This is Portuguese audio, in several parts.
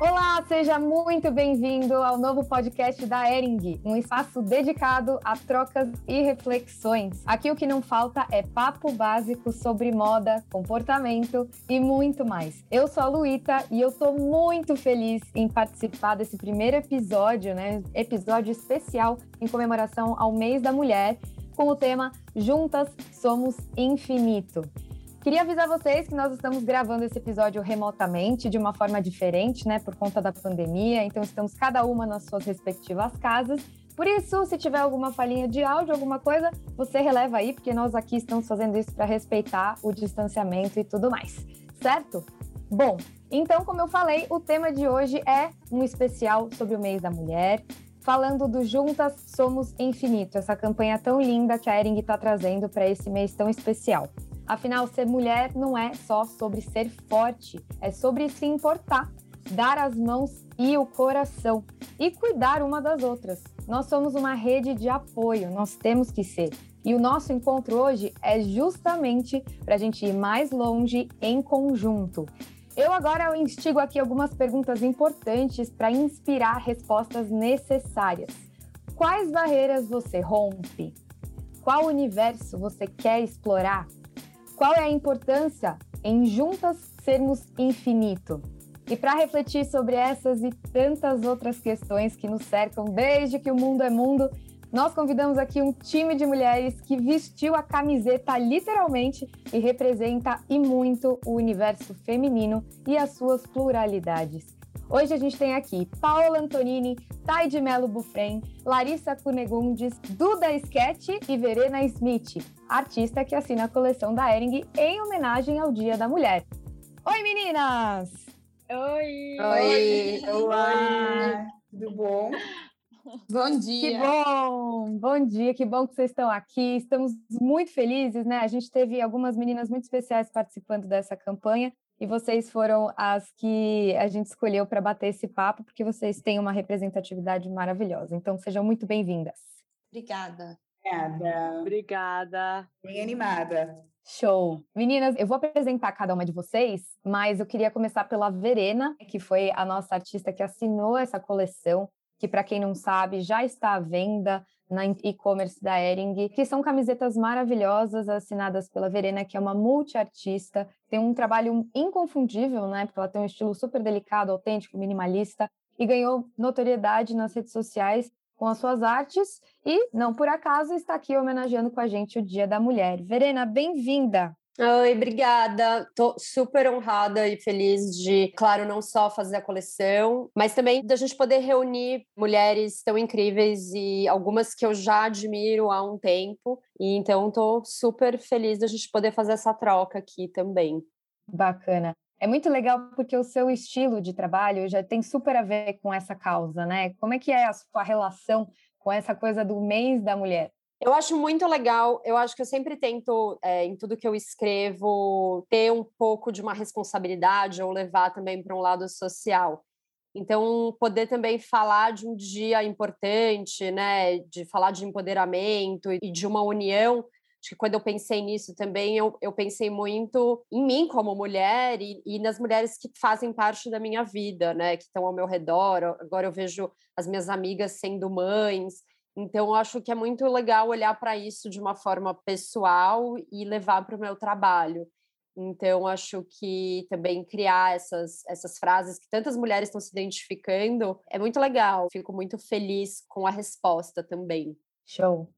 Olá, seja muito bem-vindo ao novo podcast da Ering, um espaço dedicado a trocas e reflexões. Aqui o que não falta é papo básico sobre moda, comportamento e muito mais. Eu sou a Luíta e eu tô muito feliz em participar desse primeiro episódio, né? Episódio especial em comemoração ao mês da mulher, com o tema Juntas Somos Infinito. Queria avisar vocês que nós estamos gravando esse episódio remotamente, de uma forma diferente, né, por conta da pandemia. Então, estamos cada uma nas suas respectivas casas. Por isso, se tiver alguma falhinha de áudio, alguma coisa, você releva aí, porque nós aqui estamos fazendo isso para respeitar o distanciamento e tudo mais, certo? Bom, então, como eu falei, o tema de hoje é um especial sobre o mês da mulher, falando do Juntas Somos Infinito, essa campanha tão linda que a Ering está trazendo para esse mês tão especial. Afinal, ser mulher não é só sobre ser forte, é sobre se importar, dar as mãos e o coração e cuidar uma das outras. Nós somos uma rede de apoio, nós temos que ser. E o nosso encontro hoje é justamente para a gente ir mais longe em conjunto. Eu agora instigo aqui algumas perguntas importantes para inspirar respostas necessárias. Quais barreiras você rompe? Qual universo você quer explorar? Qual é a importância em juntas sermos infinito? E para refletir sobre essas e tantas outras questões que nos cercam desde que o mundo é mundo, nós convidamos aqui um time de mulheres que vestiu a camiseta literalmente e representa e muito o universo feminino e as suas pluralidades. Hoje a gente tem aqui Paola Antonini, Thay de Melo Bufren, Larissa Cunegundes, Duda Sketch e Verena Smith, artista que assina a coleção da Ering em homenagem ao Dia da Mulher. Oi, meninas! Oi! Oi! Olá! Tudo bom? Bom dia! Que bom! Bom dia, que bom que vocês estão aqui. Estamos muito felizes, né? A gente teve algumas meninas muito especiais participando dessa campanha e vocês foram as que a gente escolheu para bater esse papo, porque vocês têm uma representatividade maravilhosa. Então, sejam muito bem-vindas. Obrigada. Obrigada. Obrigada. Bem animada. Show! Meninas, eu vou apresentar cada uma de vocês, mas eu queria começar pela Verena, que foi a nossa artista que assinou essa coleção, que, para quem não sabe, já está à venda na e-commerce da Ering, que são camisetas maravilhosas assinadas pela Verena, que é uma multiartista, tem um trabalho inconfundível, né? Porque ela tem um estilo super delicado, autêntico, minimalista e ganhou notoriedade nas redes sociais com as suas artes e, não por acaso, está aqui homenageando com a gente o Dia da Mulher. Verena, bem-vinda! Oi, obrigada. Tô super honrada e feliz de, claro, não só fazer a coleção, mas também da gente poder reunir mulheres tão incríveis e algumas que eu já admiro há um tempo. E então tô super feliz da gente poder fazer essa troca aqui também. Bacana. É muito legal porque o seu estilo de trabalho já tem super a ver com essa causa, né? Como é que é a sua relação com essa coisa do mês da mulher? Eu acho muito legal. Eu acho que eu sempre tento, é, em tudo que eu escrevo, ter um pouco de uma responsabilidade ou levar também para um lado social. Então, poder também falar de um dia importante, né, de falar de empoderamento e de uma união. Acho que quando eu pensei nisso também, eu, eu pensei muito em mim como mulher e, e nas mulheres que fazem parte da minha vida, né, que estão ao meu redor. Agora eu vejo as minhas amigas sendo mães. Então, acho que é muito legal olhar para isso de uma forma pessoal e levar para o meu trabalho. Então, acho que também criar essas, essas frases que tantas mulheres estão se identificando é muito legal. Fico muito feliz com a resposta também. Show.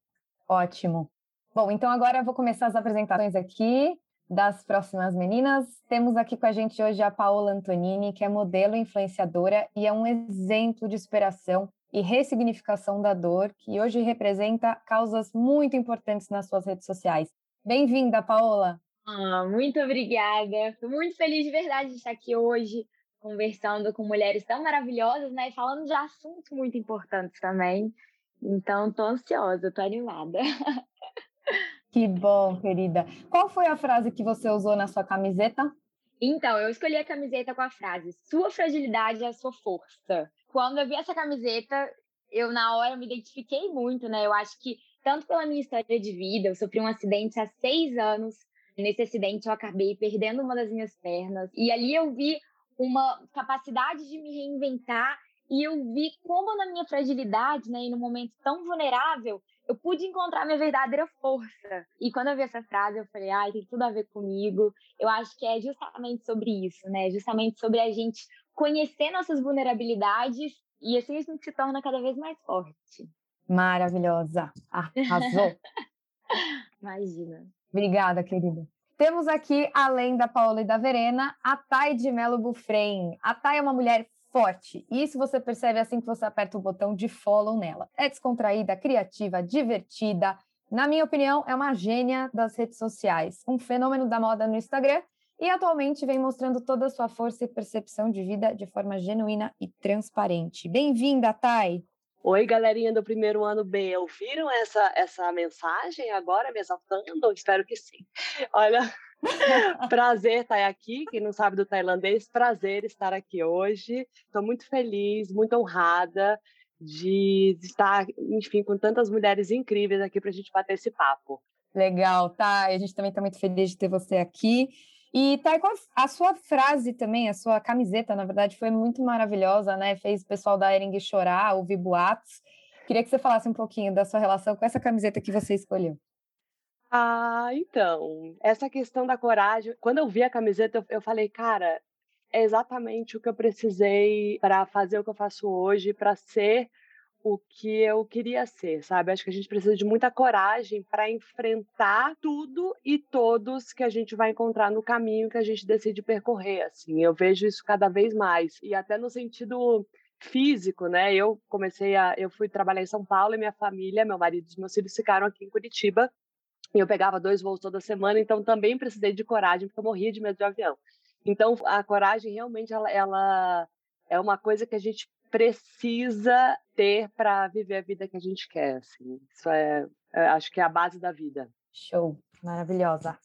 Ótimo. Bom, então agora eu vou começar as apresentações aqui das próximas meninas. Temos aqui com a gente hoje a Paola Antonini, que é modelo influenciadora e é um exemplo de superação e ressignificação da dor, que hoje representa causas muito importantes nas suas redes sociais. Bem-vinda, Paola! Ah, muito obrigada. Estou muito feliz de verdade de estar aqui hoje conversando com mulheres tão maravilhosas, né? E falando de assuntos muito importantes também. Então, estou ansiosa, estou animada. Que bom, querida. Qual foi a frase que você usou na sua camiseta? Então, eu escolhi a camiseta com a frase: Sua fragilidade é a sua força quando eu vi essa camiseta, eu na hora me identifiquei muito, né? Eu acho que, tanto pela minha história de vida, eu sofri um acidente há seis anos. Nesse acidente, eu acabei perdendo uma das minhas pernas. E ali eu vi uma capacidade de me reinventar e eu vi como na minha fragilidade, né, e no momento tão vulnerável, eu pude encontrar minha verdadeira força. E quando eu vi essa frase, eu falei, ai, tem tudo a ver comigo. Eu acho que é justamente sobre isso, né? Justamente sobre a gente conhecer nossas vulnerabilidades e assim a gente se torna cada vez mais forte. Maravilhosa. Arrasou. Imagina. Obrigada, querida. Temos aqui, além da Paola e da Verena, a Thay de Melo Bufrem. A Thay é uma mulher forte. Isso você percebe assim que você aperta o botão de follow nela. É descontraída, criativa, divertida. Na minha opinião, é uma gênia das redes sociais, um fenômeno da moda no Instagram e atualmente vem mostrando toda a sua força e percepção de vida de forma genuína e transparente. Bem-vinda, Thay! Oi, galerinha do primeiro ano B, ouviram essa, essa mensagem agora me exaltando? Espero que sim. Olha, prazer estar aqui. Quem não sabe do tailandês, prazer estar aqui hoje. Estou muito feliz, muito honrada de estar, enfim, com tantas mulheres incríveis aqui para a gente bater esse papo. Legal, tá? A gente também está muito feliz de ter você aqui. E tá, a sua frase também, a sua camiseta, na verdade, foi muito maravilhosa, né? Fez o pessoal da Ering chorar, ouvir boatos. Queria que você falasse um pouquinho da sua relação com essa camiseta que você escolheu. Ah, então, essa questão da coragem, quando eu vi a camiseta, eu, eu falei, cara, é exatamente o que eu precisei para fazer o que eu faço hoje, para ser o que eu queria ser, sabe? Acho que a gente precisa de muita coragem para enfrentar tudo e todos que a gente vai encontrar no caminho que a gente decide percorrer, assim. Eu vejo isso cada vez mais e até no sentido físico, né? Eu comecei a eu fui trabalhar em São Paulo e minha família, meu marido e meus filhos ficaram aqui em Curitiba. E eu pegava dois voos toda semana, então também precisei de coragem, porque eu morria de medo de avião. Então a coragem realmente ela, ela é uma coisa que a gente precisa ter para viver a vida que a gente quer. Assim. Isso é, é, acho que é a base da vida. Show, maravilhosa.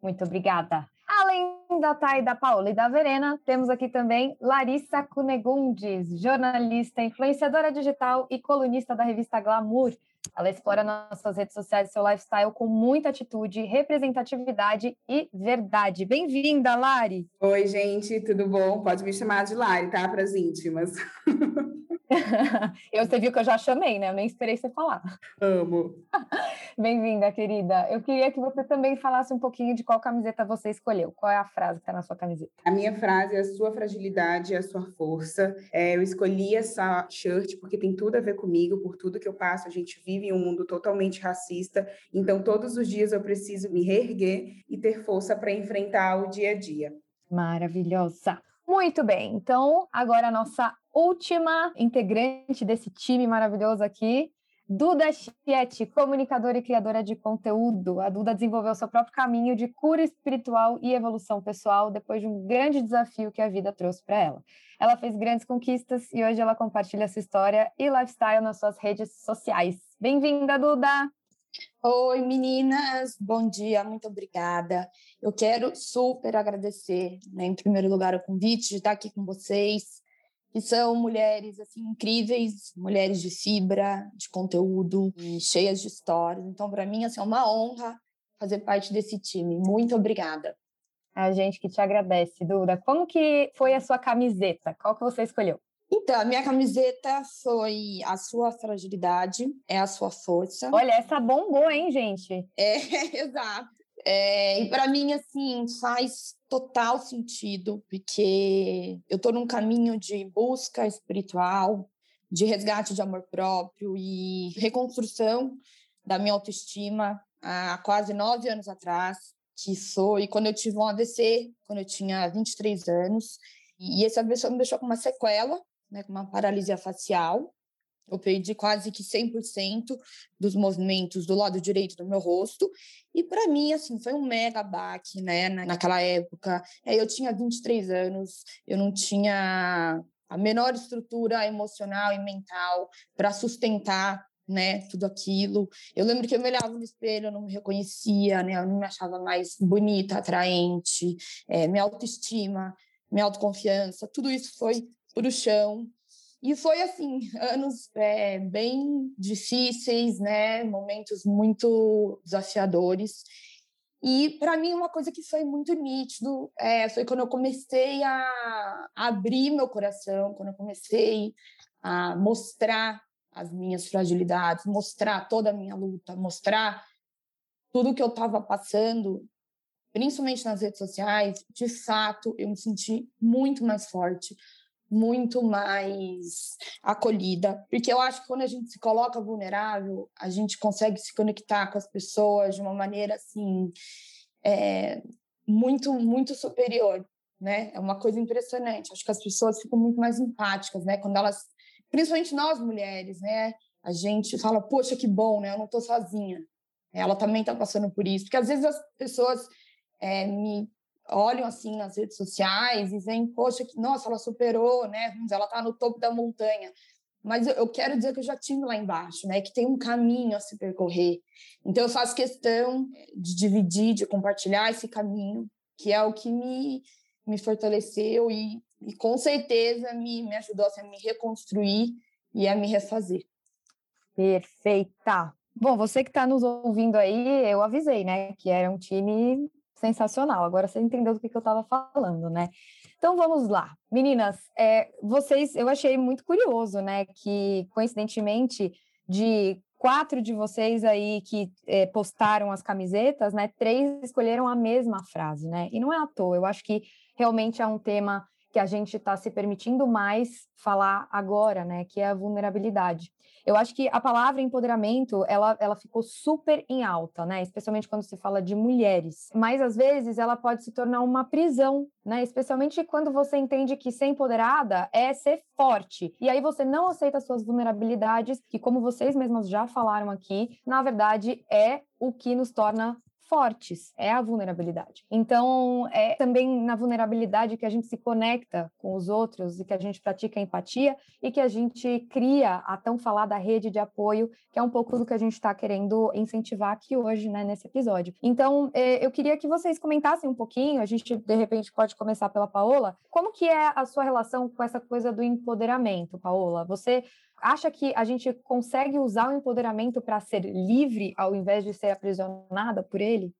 Muito obrigada. Além da Thay, da Paula e da Verena, temos aqui também Larissa Cunegundes, jornalista, influenciadora digital e colunista da revista Glamour. Ela explora nas suas redes sociais seu lifestyle com muita atitude, representatividade e verdade. Bem-vinda, Lari! Oi, gente, tudo bom? Pode me chamar de Lari, tá? Para as íntimas. eu, você viu que eu já chamei, né? Eu nem esperei você falar. Amo. Bem-vinda, querida. Eu queria que você também falasse um pouquinho de qual camiseta você escolheu. Qual é a frase que está na sua camiseta? A minha frase é a sua fragilidade é a sua força. É, eu escolhi essa shirt porque tem tudo a ver comigo, por tudo que eu passo. A gente vive em um mundo totalmente racista, então todos os dias eu preciso me reerguer e ter força para enfrentar o dia a dia. Maravilhosa. Muito bem, então agora a nossa última integrante desse time maravilhoso aqui, Duda Chieti, comunicadora e criadora de conteúdo. A Duda desenvolveu seu próprio caminho de cura espiritual e evolução pessoal depois de um grande desafio que a vida trouxe para ela. Ela fez grandes conquistas e hoje ela compartilha sua história e lifestyle nas suas redes sociais. Bem-vinda, Duda! Oi, meninas, bom dia, muito obrigada. Eu quero super agradecer, né, em primeiro lugar, o convite de estar aqui com vocês, que são mulheres assim incríveis, mulheres de fibra, de conteúdo, cheias de histórias. Então, para mim, assim, é uma honra fazer parte desse time. Muito obrigada. A gente que te agradece, Duda. Como que foi a sua camiseta? Qual que você escolheu? Então, a minha camiseta foi a sua fragilidade, é a sua força. Olha, essa bombou, hein, gente? É, exato. É, e para mim, assim, faz total sentido, porque eu estou num caminho de busca espiritual, de resgate de amor próprio e reconstrução da minha autoestima há quase nove anos atrás, que foi quando eu tive um AVC, quando eu tinha 23 anos. E esse AVC me deixou com uma sequela né, com uma paralisia facial. Eu perdi quase que 100% dos movimentos do lado direito do meu rosto. E para mim, assim, foi um mega baque, né, naquela época. É, eu tinha 23 anos, eu não tinha a menor estrutura emocional e mental para sustentar né, tudo aquilo. Eu lembro que eu me olhava no espelho, eu não me reconhecia, né, eu não me achava mais bonita, atraente, é, minha autoestima, minha autoconfiança, tudo isso foi para o chão. E foi assim, anos é, bem difíceis, né? Momentos muito desafiadores. E para mim uma coisa que foi muito nítido é, foi quando eu comecei a abrir meu coração, quando eu comecei a mostrar as minhas fragilidades, mostrar toda a minha luta, mostrar tudo que eu estava passando, principalmente nas redes sociais, de fato eu me senti muito mais forte, muito mais acolhida, porque eu acho que quando a gente se coloca vulnerável, a gente consegue se conectar com as pessoas de uma maneira assim é, muito muito superior, né? É uma coisa impressionante. Acho que as pessoas ficam muito mais empáticas, né? Quando elas, principalmente nós mulheres, né? A gente fala, poxa, que bom, né? Eu não estou sozinha. Ela também está passando por isso, porque às vezes as pessoas é, me olham assim nas redes sociais e dizem, poxa, que, nossa, ela superou, né? Ela está no topo da montanha. Mas eu, eu quero dizer que eu já tive lá embaixo, né? Que tem um caminho a se percorrer. Então eu faço questão de dividir, de compartilhar esse caminho, que é o que me, me fortaleceu e, e com certeza me, me ajudou assim, a me reconstruir e a me refazer. Perfeita! Bom, você que está nos ouvindo aí, eu avisei, né, que era um time sensacional. Agora você entendeu do que, que eu estava falando, né? Então vamos lá, meninas. É, vocês, eu achei muito curioso, né? Que coincidentemente de quatro de vocês aí que é, postaram as camisetas, né? Três escolheram a mesma frase, né? E não é à toa. Eu acho que realmente é um tema que a gente está se permitindo mais falar agora, né? Que é a vulnerabilidade. Eu acho que a palavra empoderamento, ela, ela ficou super em alta, né? Especialmente quando se fala de mulheres. Mas às vezes ela pode se tornar uma prisão, né? Especialmente quando você entende que ser empoderada é ser forte. E aí você não aceita suas vulnerabilidades, que como vocês mesmas já falaram aqui, na verdade é o que nos torna fortes, é a vulnerabilidade. Então, é também na vulnerabilidade que a gente se conecta com os outros e que a gente pratica empatia e que a gente cria a tão falada rede de apoio, que é um pouco do que a gente está querendo incentivar aqui hoje, né, nesse episódio. Então, é, eu queria que vocês comentassem um pouquinho, a gente de repente pode começar pela Paola, como que é a sua relação com essa coisa do empoderamento, Paola? Você acha que a gente consegue usar o empoderamento para ser livre ao invés de ser aprisionada por ele?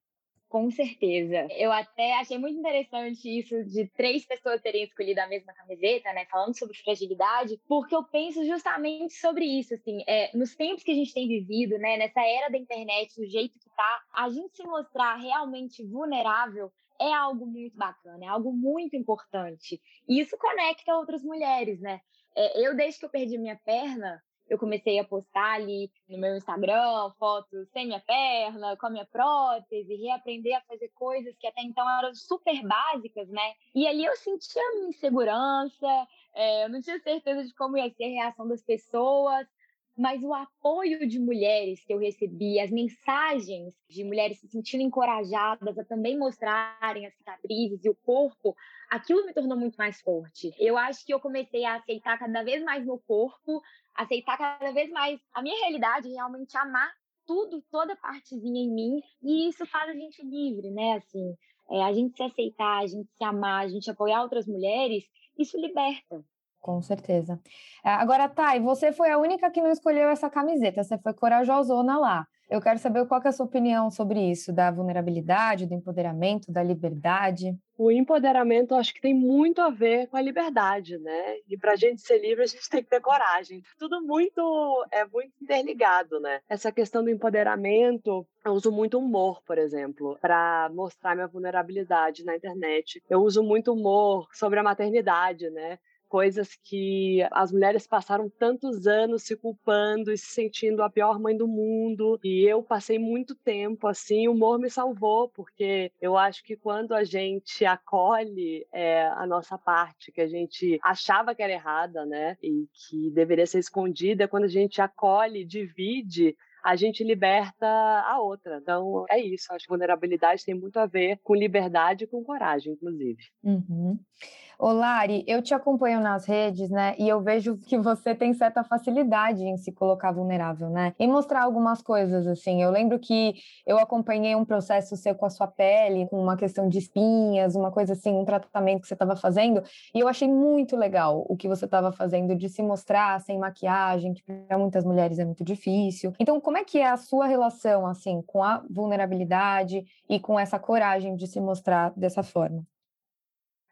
Com certeza. Eu até achei muito interessante isso de três pessoas terem escolhido a mesma camiseta, né? Falando sobre fragilidade, porque eu penso justamente sobre isso, assim, é, nos tempos que a gente tem vivido, né? Nessa era da internet, do jeito que tá, a gente se mostrar realmente vulnerável é algo muito bacana, é algo muito importante. E isso conecta outras mulheres, né? É, eu, desde que eu perdi minha perna, eu comecei a postar ali no meu Instagram fotos sem minha perna, com a minha prótese, reaprender a fazer coisas que até então eram super básicas, né? E ali eu sentia insegurança, é, eu não tinha certeza de como ia ser a reação das pessoas, mas o apoio de mulheres que eu recebi, as mensagens de mulheres se sentindo encorajadas a também mostrarem as cicatrizes e o corpo, aquilo me tornou muito mais forte. Eu acho que eu comecei a aceitar cada vez mais meu corpo, aceitar cada vez mais a minha realidade, realmente amar tudo, toda partezinha em mim, e isso faz a gente livre, né? Assim, é, a gente se aceitar, a gente se amar, a gente apoiar outras mulheres, isso liberta. Com certeza. É, agora, Thay, você foi a única que não escolheu essa camiseta, você foi corajosona lá. Eu quero saber qual que é a sua opinião sobre isso, da vulnerabilidade, do empoderamento, da liberdade. O empoderamento, acho que tem muito a ver com a liberdade, né? E para a gente ser livre, a gente tem que ter coragem. Tudo muito é muito interligado, né? Essa questão do empoderamento, eu uso muito humor, por exemplo, para mostrar minha vulnerabilidade na internet. Eu uso muito humor sobre a maternidade, né? Coisas que as mulheres passaram tantos anos se culpando e se sentindo a pior mãe do mundo. E eu passei muito tempo assim, o humor me salvou, porque eu acho que quando a gente acolhe é, a nossa parte, que a gente achava que era errada, né, e que deveria ser escondida, quando a gente acolhe, divide, a gente liberta a outra. Então, é isso. Acho que vulnerabilidade tem muito a ver com liberdade e com coragem, inclusive. Uhum. Ô Lari, eu te acompanho nas redes, né? E eu vejo que você tem certa facilidade em se colocar vulnerável, né? Em mostrar algumas coisas, assim. Eu lembro que eu acompanhei um processo seu com a sua pele, com uma questão de espinhas, uma coisa assim, um tratamento que você estava fazendo. E eu achei muito legal o que você estava fazendo de se mostrar sem maquiagem, que para muitas mulheres é muito difícil. Então, como é que é a sua relação, assim, com a vulnerabilidade e com essa coragem de se mostrar dessa forma?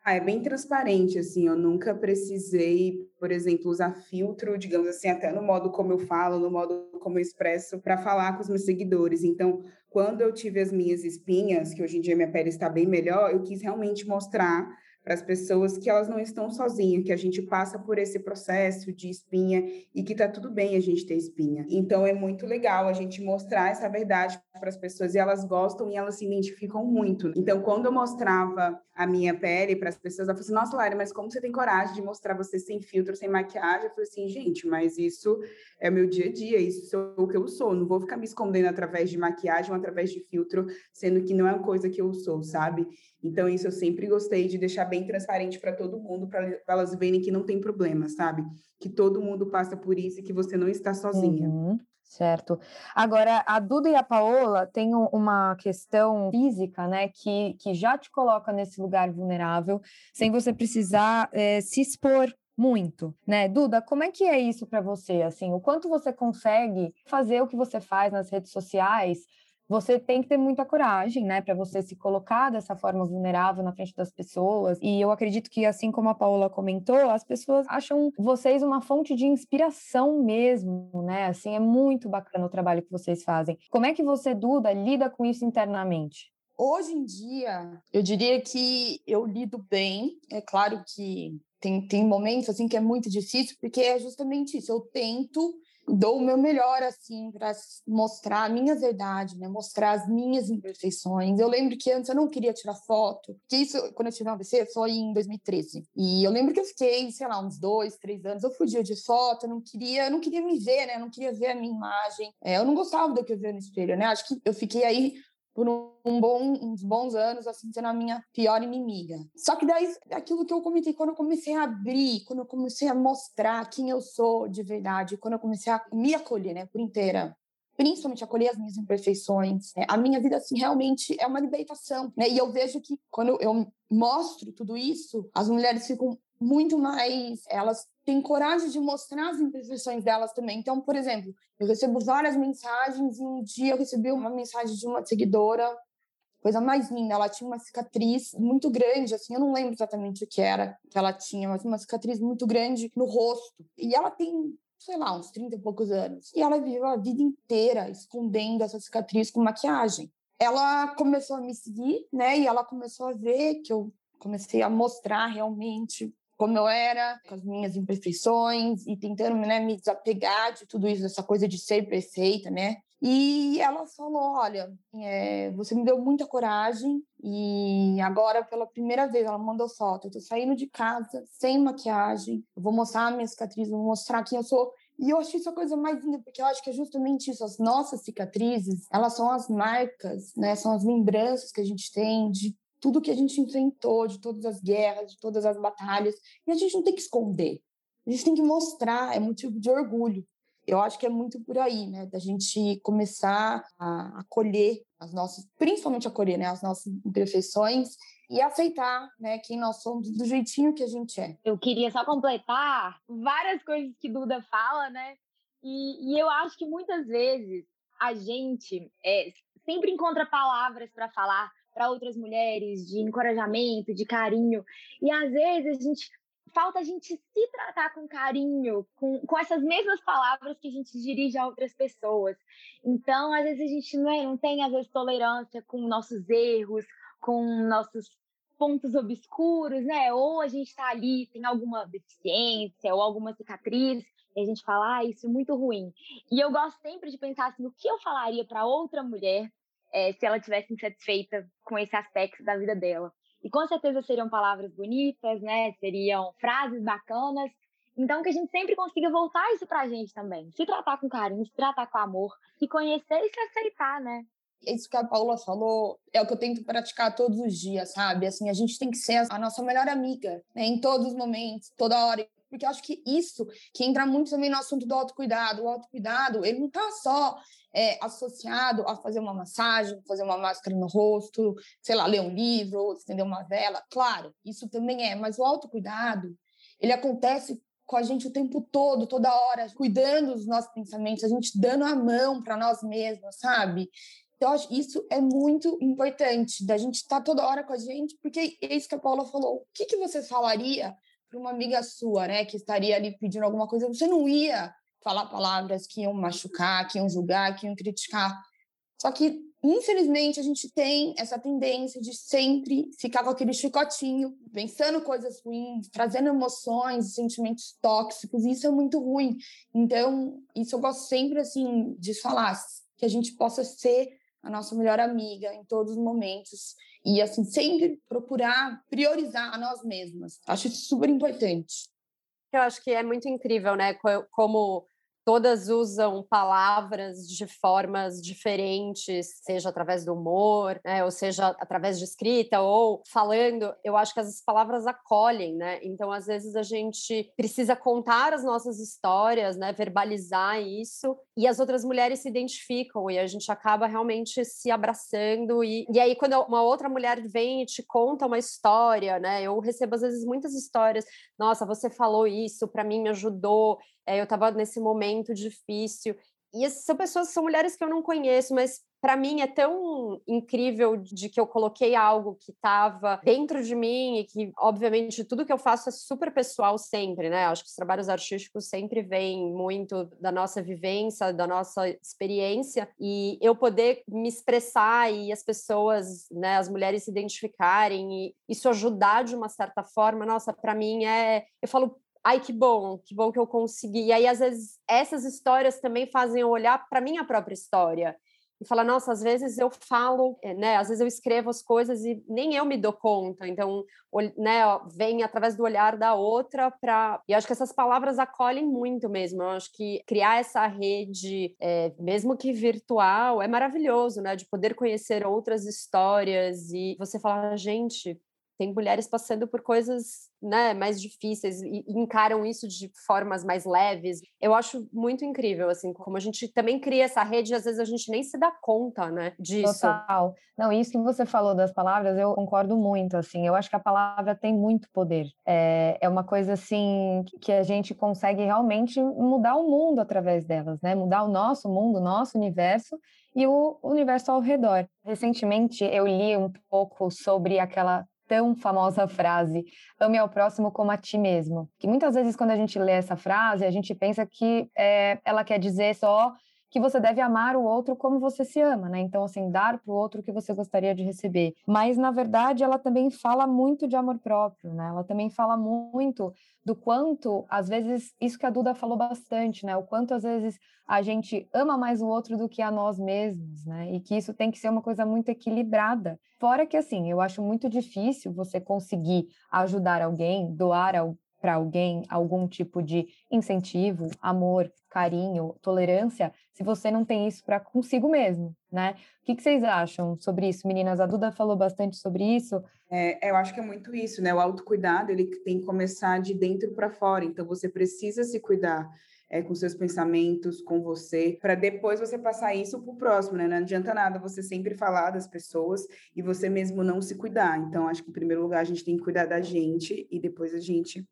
Ah, é bem transparente, assim, eu nunca precisei, por exemplo, usar filtro, digamos assim, até no modo como eu falo, no modo como eu expresso, para falar com os meus seguidores. Então, quando eu tive as minhas espinhas, que hoje em dia minha pele está bem melhor, eu quis realmente mostrar para as pessoas que elas não estão sozinhas, que a gente passa por esse processo de espinha e que tá tudo bem a gente ter espinha. Então é muito legal a gente mostrar essa verdade para as pessoas e elas gostam e elas se identificam muito. Então quando eu mostrava a minha pele para as pessoas, ela falou assim: "Nossa, Lara, mas como você tem coragem de mostrar você sem filtro, sem maquiagem?" Eu falei assim: "Gente, mas isso é meu dia a dia, isso é o que eu sou. Não vou ficar me escondendo através de maquiagem ou através de filtro, sendo que não é uma coisa que eu sou, sabe?" Então, isso eu sempre gostei de deixar bem transparente para todo mundo, para elas verem que não tem problema, sabe? Que todo mundo passa por isso e que você não está sozinha. Uhum. Certo. Agora, a Duda e a Paola têm uma questão física, né, que, que já te coloca nesse lugar vulnerável, sem você precisar é, se expor muito, né? Duda, como é que é isso para você? Assim, o quanto você consegue fazer o que você faz nas redes sociais você tem que ter muita coragem, né, para você se colocar dessa forma vulnerável na frente das pessoas. E eu acredito que, assim como a Paula comentou, as pessoas acham vocês uma fonte de inspiração mesmo, né? Assim, é muito bacana o trabalho que vocês fazem. Como é que você, Duda, lida com isso internamente? Hoje em dia, eu diria que eu lido bem. É claro que tem, tem momentos assim que é muito difícil, porque é justamente isso. Eu tento dou o meu melhor assim para mostrar a minha verdade, né? Mostrar as minhas imperfeições. Eu lembro que antes eu não queria tirar foto, que isso quando eu tive um AVC foi em 2013. E eu lembro que eu fiquei, sei lá, uns dois, três anos. Eu fugia de foto, eu não queria, eu não queria me ver, né? Eu não queria ver a minha imagem. É, eu não gostava do que eu via no espelho, né? Acho que eu fiquei aí por um bom, uns bons anos, assim, sendo a minha pior inimiga. Só que daí, aquilo que eu comentei, quando eu comecei a abrir, quando eu comecei a mostrar quem eu sou de verdade, quando eu comecei a me acolher, né, por inteira, principalmente acolher as minhas imperfeições, né, a minha vida, assim, realmente é uma libertação, né, e eu vejo que quando eu mostro tudo isso, as mulheres ficam muito mais, elas têm coragem de mostrar as imperfeições delas também. Então, por exemplo, eu recebo várias mensagens e um dia eu recebi uma mensagem de uma seguidora, coisa mais linda, ela tinha uma cicatriz muito grande, assim, eu não lembro exatamente o que era que ela tinha, mas uma cicatriz muito grande no rosto. E ela tem sei lá, uns 30 e poucos anos. E ela viveu a vida inteira escondendo essa cicatriz com maquiagem. Ela começou a me seguir, né? E ela começou a ver que eu comecei a mostrar realmente como eu era, com as minhas imperfeições e tentando né, me desapegar de tudo isso, essa coisa de ser perfeita, né? E ela falou: Olha, é, você me deu muita coragem e agora, pela primeira vez, ela mandou foto. Eu tô saindo de casa sem maquiagem, eu vou mostrar a minha cicatriz, vou mostrar quem eu sou. E eu achei isso a coisa mais linda, porque eu acho que é justamente isso. As nossas cicatrizes, elas são as marcas, né? São as lembranças que a gente tem de tudo que a gente enfrentou, de todas as guerras, de todas as batalhas. E a gente não tem que esconder. A gente tem que mostrar, é motivo de orgulho. Eu acho que é muito por aí, né? Da gente começar a acolher as nossas, principalmente acolher, né? As nossas imperfeições e aceitar, né, quem nós somos do jeitinho que a gente é. Eu queria só completar várias coisas que Duda fala, né? E, e eu acho que muitas vezes a gente é, sempre encontra palavras para falar para outras mulheres, de encorajamento, de carinho. E às vezes a gente falta a gente se tratar com carinho, com, com essas mesmas palavras que a gente dirige a outras pessoas. Então, às vezes a gente não, é, não tem às vezes tolerância com nossos erros, com nossos pontos obscuros, né? Ou a gente está ali, tem alguma deficiência ou alguma cicatriz, e a gente fala, ah, isso é muito ruim. E eu gosto sempre de pensar assim, o que eu falaria para outra mulher é, se ela tivesse insatisfeita com esse aspecto da vida dela. E com certeza seriam palavras bonitas, né? Seriam frases bacanas. Então que a gente sempre consiga voltar isso pra gente também. Se tratar com carinho, se tratar com amor, se conhecer e se aceitar, né? isso que a Paula falou é o que eu tento praticar todos os dias, sabe? Assim, a gente tem que ser a nossa melhor amiga, né? Em todos os momentos, toda hora. Porque acho que isso que entra muito também no assunto do autocuidado. O autocuidado, ele não tá só é, associado a fazer uma massagem, fazer uma máscara no rosto, sei lá, ler um livro, acender uma vela. Claro, isso também é, mas o autocuidado, ele acontece com a gente o tempo todo, toda hora, cuidando dos nossos pensamentos, a gente dando a mão para nós mesmos, sabe? Então, acho que isso é muito importante, da gente estar tá toda hora com a gente, porque é isso que a Paula falou. O que, que você falaria para uma amiga sua, né, que estaria ali pedindo alguma coisa? Você não ia falar palavras que iam machucar, que iam julgar, que iam criticar. Só que, infelizmente, a gente tem essa tendência de sempre ficar com aquele chicotinho, pensando coisas ruins, trazendo emoções, sentimentos tóxicos, e isso é muito ruim. Então, isso eu gosto sempre, assim, de falar, que a gente possa ser a nossa melhor amiga em todos os momentos e, assim, sempre procurar priorizar a nós mesmas. Acho isso super importante. Eu acho que é muito incrível, né? Como todas usam palavras de formas diferentes, seja através do humor, né, ou seja através de escrita ou falando. Eu acho que as palavras acolhem, né? Então, às vezes a gente precisa contar as nossas histórias, né, verbalizar isso, e as outras mulheres se identificam e a gente acaba realmente se abraçando e, e aí quando uma outra mulher vem e te conta uma história, né? Eu recebo às vezes muitas histórias. Nossa, você falou isso, para mim me ajudou é, eu estava nesse momento difícil. E são pessoas, são mulheres que eu não conheço, mas para mim é tão incrível de que eu coloquei algo que estava dentro de mim e que, obviamente, tudo que eu faço é super pessoal sempre, né? Acho que os trabalhos artísticos sempre vêm muito da nossa vivência, da nossa experiência e eu poder me expressar e as pessoas, né, as mulheres se identificarem e isso ajudar de uma certa forma, nossa, para mim é, eu falo ai que bom, que bom que eu consegui. E aí às vezes essas histórias também fazem eu olhar para minha própria história e falar, nossa, às vezes eu falo, eh, né, às vezes eu escrevo as coisas e nem eu me dou conta. Então, né, vem através do olhar da outra para e acho que essas palavras acolhem muito mesmo. Eu acho que criar essa rede, é, mesmo que virtual, é maravilhoso, né, de poder conhecer outras histórias e você falar, gente, tem mulheres passando por coisas né, mais difíceis e, encaram isso de formas mais leves. Eu acho muito incrível, assim, como a gente também cria essa rede e às vezes a gente nem se dá conta, né, disso. Total. Não, isso que você falou das palavras, eu concordo muito, assim, eu acho que a palavra tem muito poder. É, é uma coisa, assim, que a gente consegue realmente mudar o mundo através delas, né, mudar o nosso mundo, o nosso universo e o universo ao redor. Recentemente eu li um pouco sobre aquela tão famosa frase, ame ao próximo como a ti mesmo. Que muitas vezes, quando a gente lê essa frase, a gente pensa que é, ela quer dizer só que você deve amar o outro como você se ama, né? Então, assim, dar para o outro o que você gostaria de receber. Mas, na verdade, ela também fala muito de amor próprio, né? Ela também fala muito do quanto, às vezes, isso que a Duda falou bastante, né? O quanto, às vezes, a gente ama mais o outro do que a nós mesmos, né? E que isso tem que ser uma coisa muito equilibrada. Fora que, assim, eu acho muito difícil você conseguir ajudar alguém, doar para alguém algum tipo de incentivo, amor, carinho, tolerância, se você não tem isso para consigo mesmo, né? O que, que, vocês acham sobre isso, meninas? A Duda falou bastante sobre isso. É, eu acho que é muito isso, né? O autocuidado ele tem que começar de dentro para fora. Então você precisa se cuidar. É, com seus pensamentos, com você, para depois você passar isso para o próximo, né? Não adianta nada você sempre falar das pessoas e você mesmo não se cuidar. Então, acho que em primeiro lugar a gente tem que cuidar da gente e depois a gente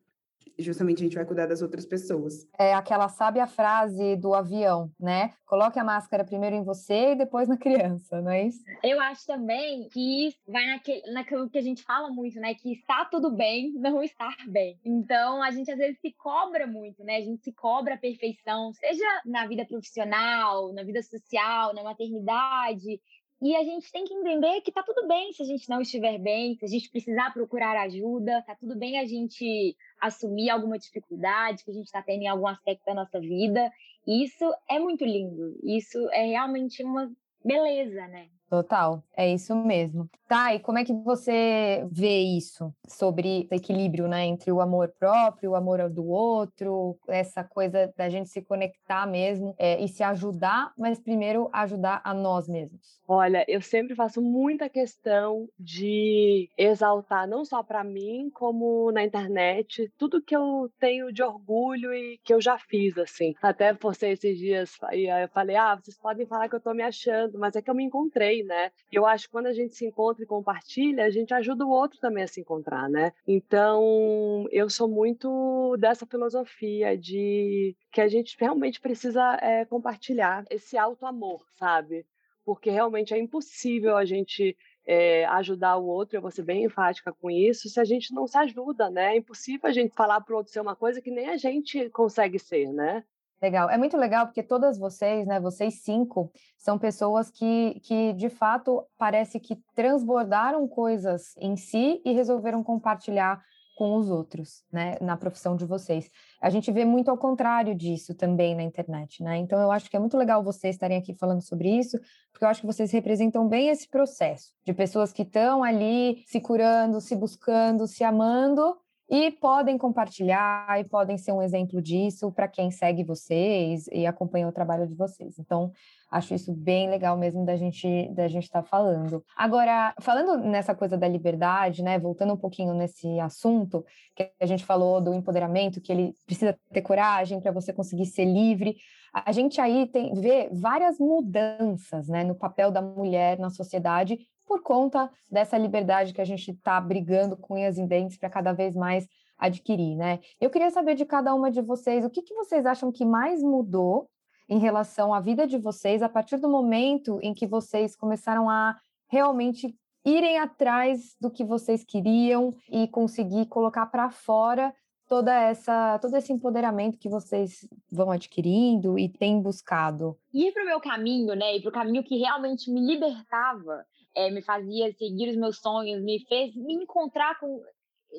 justamente a gente vai cuidar das outras pessoas. É aquela sábia frase do avião, né? Coloque a máscara primeiro em você e depois na criança, não é isso? Eu acho também que isso vai naquele, naquilo que a gente fala muito, né? Que está tudo bem não estar bem. Então, a gente às vezes se cobra muito, né? A gente se cobra a perfeição, seja na vida profissional, na vida social, na maternidade, e a gente tem que entender que tá tudo bem se a gente não estiver bem, se a gente precisar procurar ajuda, tá tudo bem a gente assumir alguma dificuldade que a gente está tendo em algum aspecto da nossa vida. E isso é muito lindo. Isso é realmente uma beleza, né? Total, é isso mesmo. Tá, e como é que você vê isso sobre equilíbrio, né, entre o amor próprio, o amor do outro, essa coisa da gente se conectar mesmo é, e se ajudar, mas primeiro ajudar a nós mesmos? Olha, eu sempre faço muita questão de exaltar, não só para mim, como na internet, tudo que eu tenho de orgulho e que eu já fiz, assim. Até você esses dias, e eu falei, ah, vocês podem falar que eu tô me achando, mas é que eu me encontrei, né? Eu acho que quando a gente se encontra e compartilha, a gente ajuda o outro também a se encontrar, né? Então, eu sou muito dessa filosofia de que a gente realmente precisa é, compartilhar esse alto amor, sabe? Porque realmente é impossível a gente é, ajudar o outro, eu vou ser bem enfática com isso, se a gente não se ajuda, né? É impossível a gente falar para o outro ser uma coisa que nem a gente consegue ser, né? Legal, é muito legal porque todas vocês, né, vocês cinco, são pessoas que, que de fato parece que transbordaram coisas em si e resolveram compartilhar com os outros, né, na profissão de vocês. A gente vê muito ao contrário disso também na internet, né? Então eu acho que é muito legal vocês estarem aqui falando sobre isso, porque eu acho que vocês representam bem esse processo de pessoas que estão ali se curando, se buscando, se amando e podem compartilhar e podem ser um exemplo disso para quem segue vocês e acompanha o trabalho de vocês. Então, acho isso bem legal mesmo da gente da gente estar tá falando. Agora, falando nessa coisa da liberdade, né, voltando um pouquinho nesse assunto que a gente falou do empoderamento, que ele precisa ter coragem para você conseguir ser livre. A gente aí tem vê várias mudanças, né, no papel da mulher na sociedade por conta dessa liberdade que a gente está brigando com unhas e dentes para cada vez mais adquirir, né? Eu queria saber de cada uma de vocês, o que, que vocês acham que mais mudou em relação à vida de vocês a partir do momento em que vocês começaram a realmente irem atrás do que vocês queriam e conseguir colocar para fora toda essa todo esse empoderamento que vocês vão adquirindo e têm buscado. Ir para o meu caminho, né? E para o caminho que realmente me libertava é, me fazia seguir os meus sonhos, me fez me encontrar com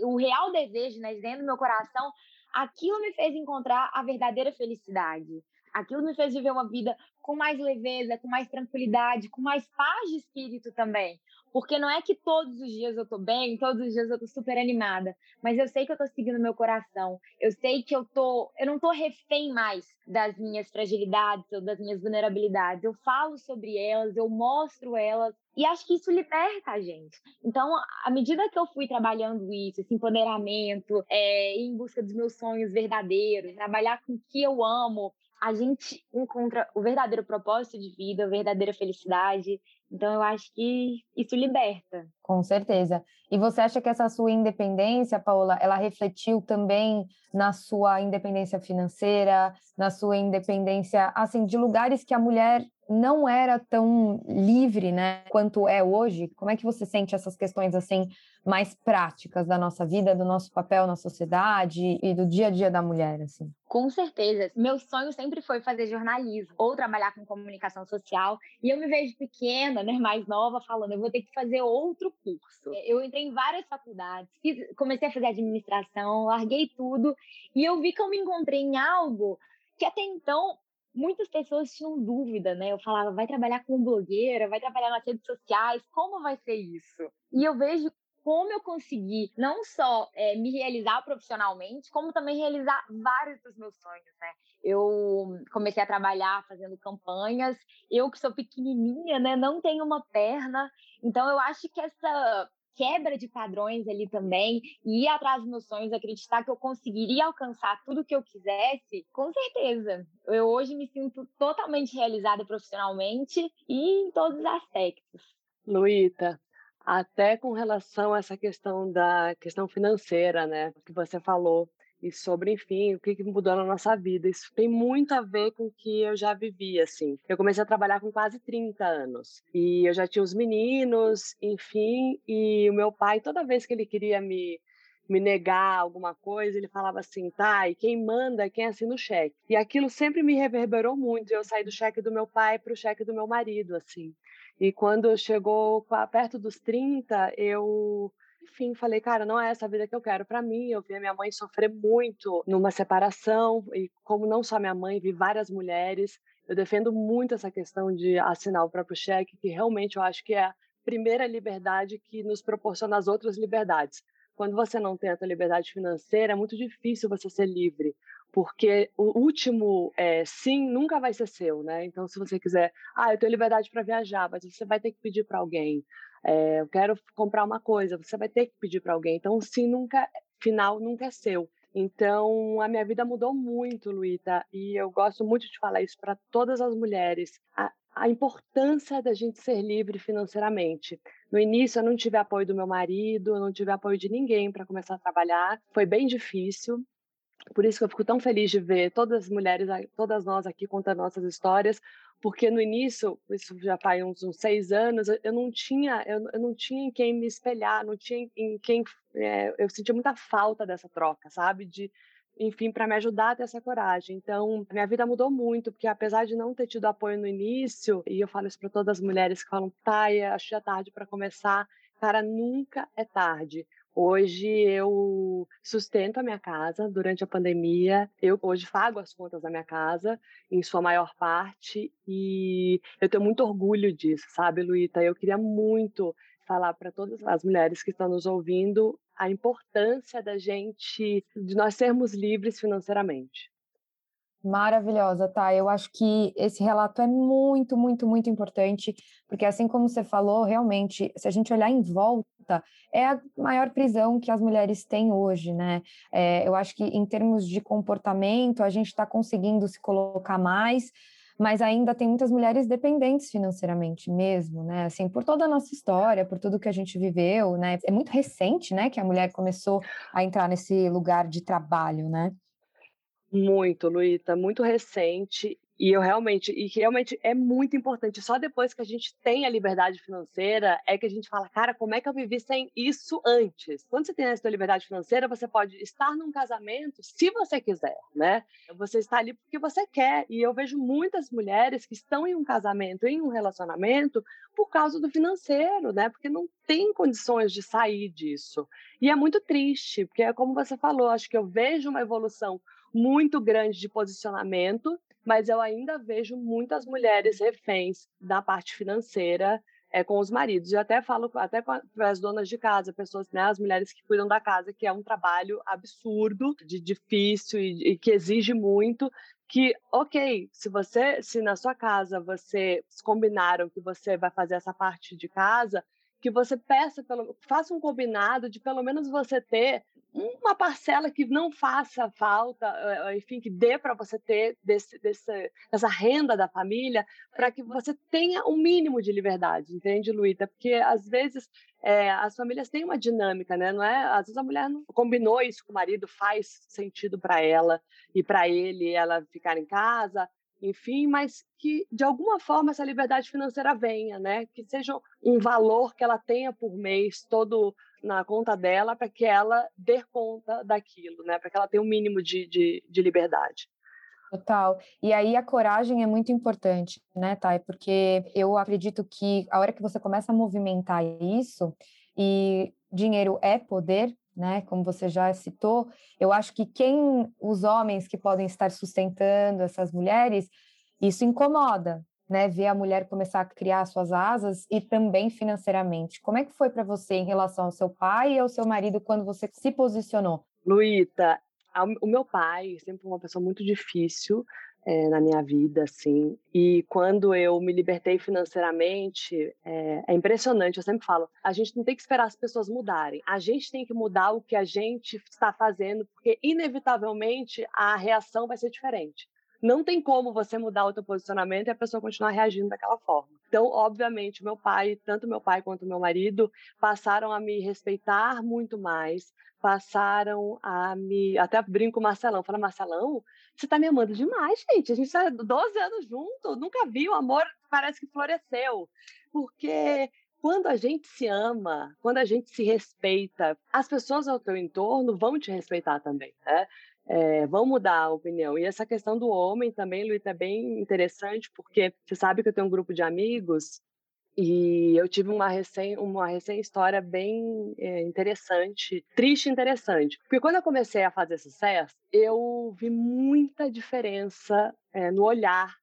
o real desejo, né, dentro do meu coração, aquilo me fez encontrar a verdadeira felicidade. Aquilo me fez viver uma vida com mais leveza, com mais tranquilidade, com mais paz de espírito também. Porque não é que todos os dias eu tô bem, todos os dias eu tô super animada, mas eu sei que eu tô seguindo meu coração. Eu sei que eu tô, eu não tô refém mais das minhas fragilidades ou das minhas vulnerabilidades. Eu falo sobre elas, eu mostro elas e acho que isso liberta a gente. Então, à medida que eu fui trabalhando isso, esse empoderamento, é, em busca dos meus sonhos verdadeiros, trabalhar com o que eu amo, a gente encontra o verdadeiro propósito de vida, a verdadeira felicidade. Então, eu acho que isso liberta. Com certeza. E você acha que essa sua independência, Paula, ela refletiu também na sua independência financeira, na sua independência, assim, de lugares que a mulher não era tão livre, né, quanto é hoje? Como é que você sente essas questões assim mais práticas da nossa vida, do nosso papel na sociedade e do dia a dia da mulher, assim? Com certeza. Meu sonho sempre foi fazer jornalismo ou trabalhar com comunicação social. E eu me vejo pequena, né, mais nova, falando, eu vou ter que fazer outro curso. Eu entrei em várias faculdades, fiz, comecei a fazer administração, larguei tudo e eu vi que eu me encontrei em algo que até então muitas pessoas tinham dúvida, né? Eu falava, vai trabalhar como blogueira, vai trabalhar nas redes sociais, como vai ser isso? E eu vejo como eu consegui não só é, me realizar profissionalmente, como também realizar vários dos meus sonhos, né? Eu comecei a trabalhar fazendo campanhas, eu que sou pequenininha, né, não tenho uma perna, então eu acho que essa quebra de padrões ali também, e ir atrás dos meus sonhos, acreditar que eu conseguiria alcançar tudo que eu quisesse, com certeza. Eu hoje me sinto totalmente realizada profissionalmente e em todos os aspectos. Luíta, até com relação a essa questão da questão financeira, né, que você falou, e sobre, enfim, o que mudou na nossa vida. Isso tem muito a ver com o que eu já vivi, assim. Eu comecei a trabalhar com quase 30 anos e eu já tinha os meninos, enfim, e o meu pai, toda vez que ele queria me me negar alguma coisa, ele falava assim, tá, e quem manda quem assina o cheque. E aquilo sempre me reverberou muito. Eu saí do cheque do meu pai para o cheque do meu marido, assim. E quando chegou perto dos 30, eu enfim, falei, cara, não é essa a vida que eu quero para mim. Eu vi a minha mãe sofrer muito numa separação e como não só minha mãe, vi várias mulheres. Eu defendo muito essa questão de assinar o próprio cheque, que realmente eu acho que é a primeira liberdade que nos proporciona as outras liberdades. Quando você não tem a tua liberdade financeira, é muito difícil você ser livre, porque o último é, sim nunca vai ser seu, né? Então, se você quiser, ah, eu tenho liberdade para viajar, mas você vai ter que pedir para alguém. É, eu quero comprar uma coisa, você vai ter que pedir para alguém. Então, sim nunca, final nunca é seu. Então, a minha vida mudou muito, Luíta, e eu gosto muito de falar isso para todas as mulheres. A, a importância da gente ser livre financeiramente. No início, eu não tive apoio do meu marido, eu não tive apoio de ninguém para começar a trabalhar. Foi bem difícil. Por isso que eu fico tão feliz de ver todas as mulheres, todas nós aqui contando nossas histórias, porque no início, isso já faz uns, uns seis anos, eu não tinha, eu, eu, não tinha em quem me espelhar, não tinha em quem, é, eu sentia muita falta dessa troca, sabe, de enfim, para me ajudar a ter essa coragem. Então, minha vida mudou muito, porque apesar de não ter tido apoio no início, e eu falo isso para todas as mulheres que falam, Taia, acho já tarde para começar, cara, nunca é tarde. Hoje eu sustento a minha casa durante a pandemia. Eu hoje pago as contas da minha casa, em sua maior parte, e eu tenho muito orgulho disso, sabe, Luíta? Eu queria muito falar para todas as mulheres que estão nos ouvindo a importância da gente, de nós sermos livres financeiramente. Maravilhosa, tá? Eu acho que esse relato é muito, muito, muito importante, porque assim como você falou, realmente, se a gente olhar em volta, é a maior prisão que as mulheres têm hoje, né? É, eu acho que em termos de comportamento, a gente está conseguindo se colocar mais, mas ainda tem muitas mulheres dependentes financeiramente mesmo, né? Assim, por toda a nossa história, por tudo que a gente viveu, né? É muito recente, né, que a mulher começou a entrar nesse lugar de trabalho, né? Muito, Luíta, muito recente. E eu realmente, e realmente é muito importante. Só depois que a gente tem a liberdade financeira é que a gente fala, cara, como é que eu vivi sem isso antes? Quando você tem essa liberdade financeira, você pode estar num casamento se você quiser, né? Você está ali porque você quer. E eu vejo muitas mulheres que estão em um casamento, em um relacionamento, por causa do financeiro, né? Porque não tem condições de sair disso. E é muito triste, porque é como você falou, acho que eu vejo uma evolução muito grande de posicionamento, mas eu ainda vejo muitas mulheres reféns da parte financeira é, com os maridos. E até falo até com as donas de casa, pessoas, né, as mulheres que cuidam da casa, que é um trabalho absurdo, de difícil e, e que exige muito. Que, ok, se você, se na sua casa você combinaram que você vai fazer essa parte de casa, que você peça, pelo, faça um combinado de pelo menos você ter uma parcela que não faça falta, eh, eh, enfim, que dê para você ter desse, desse, dessa renda da família, para que você tenha um mínimo de liberdade, entende, Luíta? Porque às vezes é, as famílias têm uma dinâmica, né? Não é? Às vezes a mulher não combinou isso com o marido, faz sentido para ela e para ele, ela ficar em casa, enfim, mas que de alguma forma essa liberdade financeira venha, né? Que seja um valor que ela tenha por mês todo na conta dela para que ela dê conta daquilo, né? Para que ela tenha um mínimo de, de, de, liberdade. Total. E aí a coragem é muito importante, né, Thay? Porque eu acredito que a hora que você começa a movimentar isso, e dinheiro é poder, né? Como você já citou, eu acho que quem os homens que podem estar sustentando essas mulheres, isso incomoda, né, ver a mulher começar a criar suas asas e também financeiramente. Como é que foi para você em relação ao seu pai e ao seu marido quando você se posicionou? Luíta, o meu pai sempre uma pessoa muito difícil é, na minha vida, assim. E quando eu me libertei financeiramente, é, é, impressionante. Eu sempre falo: a gente não tem que esperar as pessoas mudarem, a gente tem que mudar o que a gente está fazendo, porque inevitavelmente a reação vai ser diferente não tem como você mudar o teu posicionamento e a pessoa continuar reagindo daquela forma. Então, obviamente, meu pai, tanto meu pai quanto meu marido, passaram a me respeitar muito mais, passaram a me. Até brinco com o Marcelão. Fala, Marcelão, você tá me amando demais, gente. A gente tá 12 anos junto, nunca vi, o amor parece que floresceu. Porque quando a gente se ama, quando a gente se respeita, as pessoas ao teu entorno vão te respeitar também, né? É, vão mudar a opinião. E essa questão do homem também, Luísa, é bem interessante, porque você sabe que eu tenho um grupo de amigos e eu tive uma recém, uma recém história bem é, interessante, triste e interessante. Porque quando eu comecei a fazer sucesso, eu vi muita diferença é, no olhar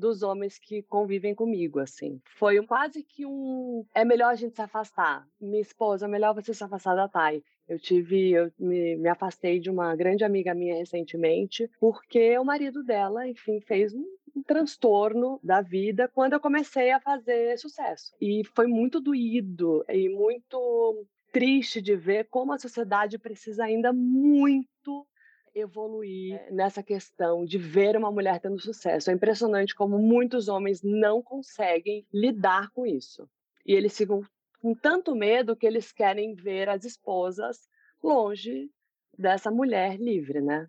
dos homens que convivem comigo, assim. Foi quase que um é melhor a gente se afastar. Minha esposa, é melhor você se afastar da Thay. Eu tive, eu me, me afastei de uma grande amiga minha recentemente, porque o marido dela, enfim, fez um um transtorno da vida quando eu comecei a fazer sucesso. E foi muito doído e muito triste de ver como a sociedade precisa ainda muito evoluir é. nessa questão de ver uma mulher tendo sucesso. É impressionante como muitos homens não conseguem lidar com isso. E eles ficam com tanto medo que eles querem ver as esposas longe dessa mulher livre, né?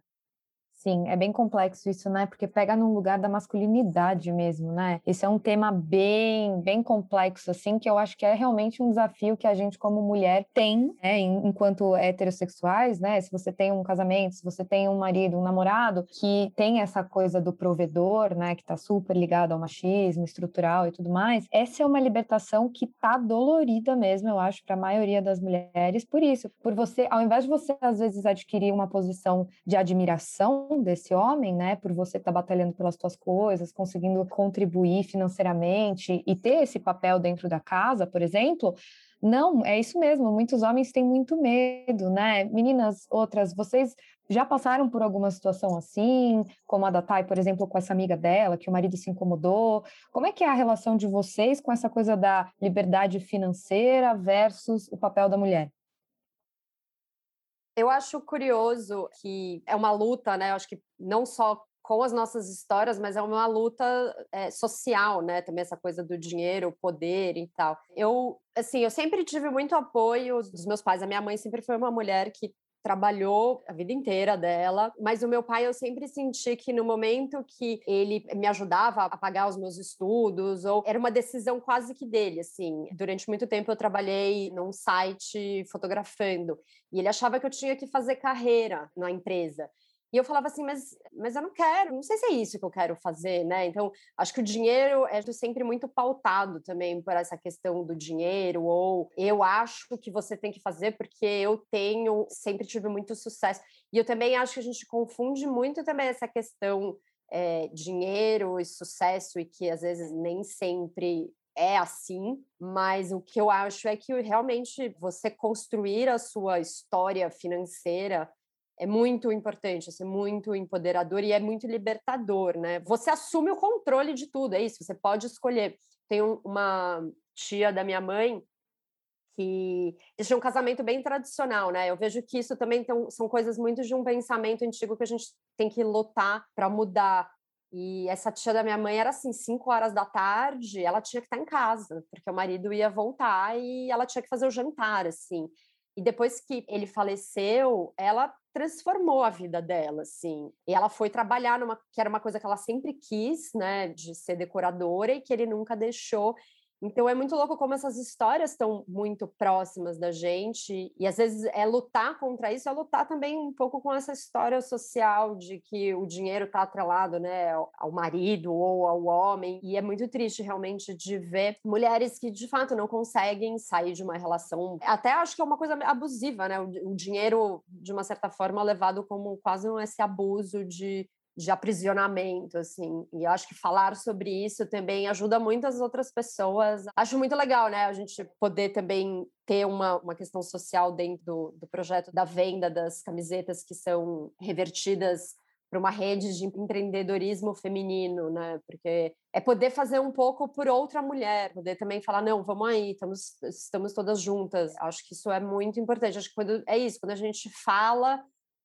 Sim, é bem complexo isso, né? Porque pega num lugar da masculinidade mesmo, né? Esse é um tema bem, bem complexo, assim, que eu acho que é realmente um desafio que a gente, como mulher, tem, né? Enquanto heterossexuais, né? Se você tem um casamento, se você tem um marido, um namorado, que tem essa coisa do provedor, né? Que tá super ligado ao machismo estrutural e tudo mais, essa é uma libertação que tá dolorida mesmo, eu acho, para a maioria das mulheres, por isso, por você, ao invés de você, às vezes, adquirir uma posição de admiração, desse homem, né, por você estar tá batalhando pelas suas coisas, conseguindo contribuir financeiramente e ter esse papel dentro da casa, por exemplo, não, é isso mesmo. Muitos homens têm muito medo, né? Meninas, outras, vocês já passaram por alguma situação assim, como a da Thay, por exemplo, com essa amiga dela, que o marido se incomodou? Como é que é a relação de vocês com essa coisa da liberdade financeira versus o papel da mulher? Eu acho curioso que é uma luta, né? Eu acho que não só com as nossas histórias, mas é uma luta é, social, né? Também essa coisa do dinheiro, o poder e tal. Eu, assim, eu sempre tive muito apoio dos meus pais. A minha mãe sempre foi uma mulher que trabalhou a vida inteira dela, mas o meu pai eu sempre senti que no momento que ele me ajudava a pagar os meus estudos, ou era uma decisão quase que dele, assim. Durante muito tempo eu trabalhei num site fotografando e ele achava que eu tinha que fazer carreira na empresa. E eu falava assim, mas, mas eu não quero, não sei se é isso que eu quero fazer, né? Então, acho que o dinheiro é sempre muito pautado também por essa questão do dinheiro, ou eu acho que você tem que fazer porque eu tenho, sempre tive muito sucesso. E eu também acho que a gente confunde muito também essa questão é, dinheiro e sucesso, e que às vezes nem sempre é assim, mas o que eu acho é que realmente você construir a sua história financeira é muito importante, é muito empoderador e é muito libertador, né? Você assume o controle de tudo, é isso, você pode escolher. Tem uma tia da minha mãe que eles tinham um casamento bem tradicional, né? Eu vejo que isso também tem, são coisas muito de um pensamento antigo que a gente tem que lutar para mudar. E essa tia da minha mãe era assim, 5 horas da tarde, ela tinha que estar em casa, porque o marido ia voltar e ela tinha que fazer o jantar, assim. E depois que ele faleceu, ela transformou a vida dela, assim. E ela foi trabalhar numa que era uma coisa que ela sempre quis, né, de ser decoradora e que ele nunca deixou. Então é muito louco como essas histórias estão muito próximas da gente e às vezes é lutar contra isso, é lutar também um pouco com essa história social de que o dinheiro está atrelado, né, ao marido ou ao homem e é muito triste realmente de ver mulheres que de fato não conseguem sair de uma relação. Até acho que é uma coisa abusiva, né, o, dinheiro de uma certa forma levado como quase um esse abuso de de aprisionamento, assim. E acho que falar sobre isso também ajuda muitas outras pessoas. Acho muito legal, né? A gente poder também ter uma, uma questão social dentro do, do projeto da venda das camisetas que são revertidas para uma rede de empreendedorismo feminino, né? Porque é poder fazer um pouco por outra mulher, poder também falar não, vamos aí, estamos estamos todas juntas. Acho que isso é muito importante. Acho que quando é isso, quando a gente fala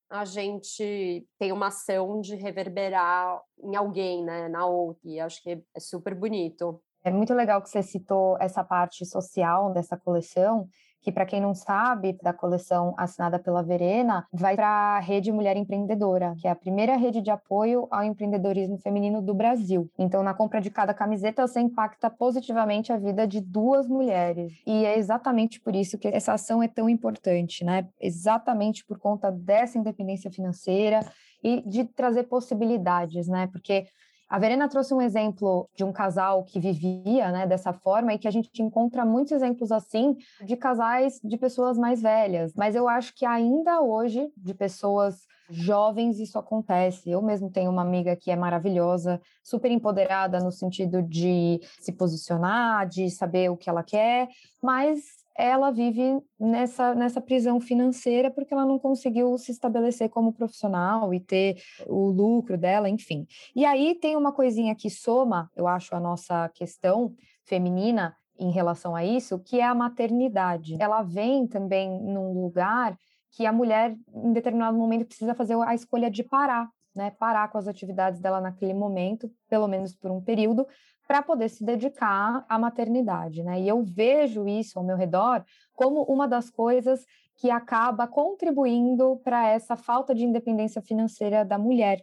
a gente tem uma ação de reverberar em alguém, né, na outra, e acho que é super bonito. É muito legal que você citou essa parte social dessa coleção, que para quem não sabe, da coleção assinada pela Verena, vai para a Rede Mulher Empreendedora, que é a primeira rede de apoio ao empreendedorismo feminino do Brasil. Então, na compra de cada camiseta, você impacta positivamente a vida de duas mulheres. E é exatamente por isso que essa ação é tão importante, né? Exatamente por conta dessa independência financeira e de trazer possibilidades, né? Porque A Verena trouxe um exemplo de um casal que vivia né, dessa forma e que a gente encontra muitos exemplos assim de casais de pessoas mais velhas. Mas eu acho que ainda hoje, de pessoas jovens, isso acontece. Eu mesmo tenho uma amiga que é maravilhosa, super empoderada no sentido de se posicionar, de saber o que ela quer, mas ela vive nessa, nessa prisão financeira porque ela não conseguiu se estabelecer como profissional e ter o lucro dela, enfim. E aí tem uma coisinha que soma, eu acho, a nossa questão feminina em relação a isso, que é a maternidade. Ela vem também num lugar que a mulher, em determinado momento, precisa fazer a escolha de parar, né? Parar com as atividades dela naquele momento, pelo menos por um período, para poder se dedicar à maternidade, né? E eu vejo isso ao meu redor como uma das coisas que acaba contribuindo para essa falta de independência financeira da mulher.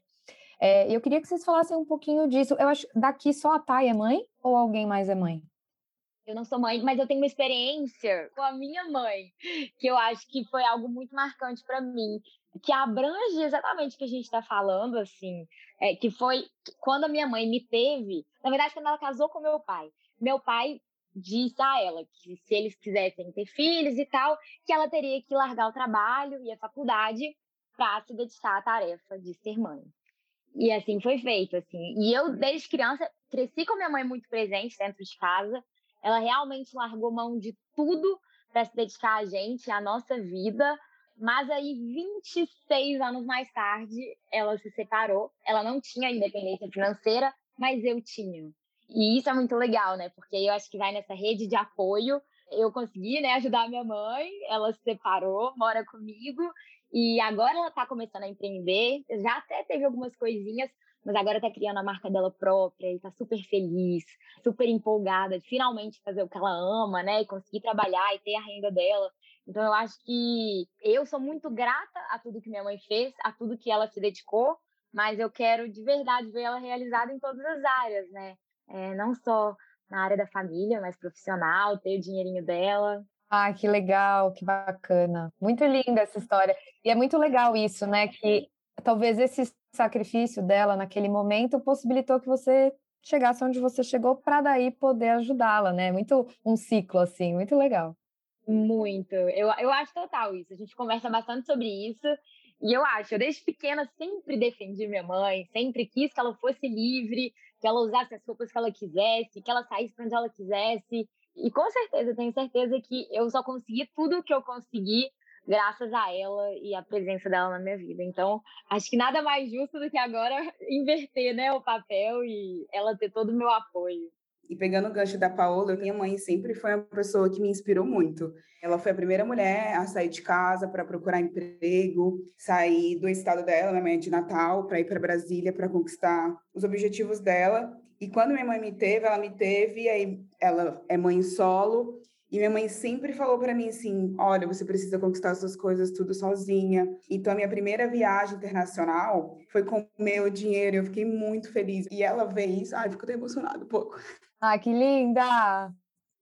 É, eu queria que vocês falassem um pouquinho disso. Eu acho daqui só a Thay é mãe ou alguém mais é mãe? Eu não sou mãe, mas eu tenho uma experiência com a minha mãe, que eu acho que foi algo muito marcante para mim, que abrange exatamente o que a gente está falando, assim, é, que foi quando a minha mãe me teve, na verdade, quando ela casou com meu pai. Meu pai disse a ela que se eles quisessem ter filhos e tal, que ela teria que largar o trabalho e a faculdade para se dedicar à tarefa de ser mãe. E assim foi feito, assim. E eu desde criança cresci com minha mãe muito presente dentro de casa. Ela realmente largou mão de tudo para se dedicar a gente, à nossa vida, mas aí, 26 anos mais tarde, ela se separou. Ela não tinha independência financeira, mas eu tinha. E isso é muito legal, né? Porque eu acho que vai nessa rede de apoio. Eu consegui né, ajudar minha mãe, ela se separou, mora comigo, e agora ela está começando a empreender. Já até teve algumas coisinhas, mas agora está criando a marca dela própria e está super feliz, super empolgada de finalmente fazer o que ela ama, né? E conseguir trabalhar e ter a renda dela. Então, eu acho que eu sou muito grata a tudo que minha mãe fez, a tudo que ela se dedicou, mas eu quero de verdade ver ela realizada em todas as áreas, né? É, não só na área da família, mas profissional, ter o dinheirinho dela. Ah, que legal, que bacana. Muito linda essa história. E é muito legal isso, né? Que talvez esse sacrifício dela naquele momento possibilitou que você chegasse onde você chegou para daí poder ajudá-la, né? Muito um ciclo assim, muito legal. Muito. Eu, eu acho total isso. A gente conversa bastante sobre isso. E eu acho, eu desde pequena sempre defendi minha mãe, sempre quis que ela fosse livre, que ela usasse as roupas que ela quisesse, que ela saísse para onde ela quisesse. E com certeza, tenho certeza que eu só consegui tudo o que eu consegui graças a ela e a presença dela na minha vida. Então, acho que nada mais justo do que agora inverter né, o papel e ela ter todo o meu apoio. E pegando o gancho da Paola, minha mãe sempre foi uma pessoa que me inspirou muito. Ela foi a primeira mulher a sair de casa para procurar emprego, sair do estado dela, minha mãe é de Natal, para ir para Brasília para conquistar os objetivos dela. E quando minha mãe me teve, ela me teve, aí ela é mãe solo, e minha mãe sempre falou para mim assim: olha, você precisa conquistar suas coisas tudo sozinha. Então, a minha primeira viagem internacional foi com meu dinheiro, eu fiquei muito feliz. E ela vê isso, ai, fico até emocionada um pouco. Ah, que linda!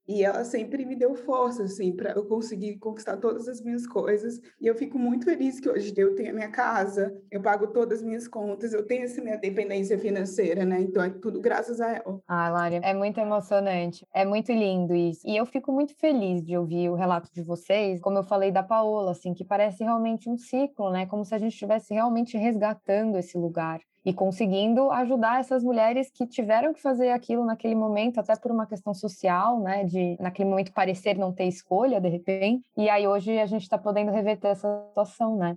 E ela sempre me deu força, assim, para eu conseguir conquistar todas as minhas coisas. E eu fico muito feliz que hoje eu tenho a minha casa, eu pago todas as minhas contas, eu tenho essa minha dependência financeira, né? Então é tudo graças a ela. Ah, Lari, é muito emocionante. É muito lindo isso. E eu fico muito feliz de ouvir o relato de vocês, como eu falei da Paola, assim, que parece realmente um ciclo, né? Como se a gente estivesse realmente resgatando esse lugar e conseguindo ajudar essas mulheres que tiveram que fazer aquilo naquele momento, até por uma questão social, né, de naquele momento parecer não ter escolha de repente, e aí hoje a gente está podendo reverter essa situação, né?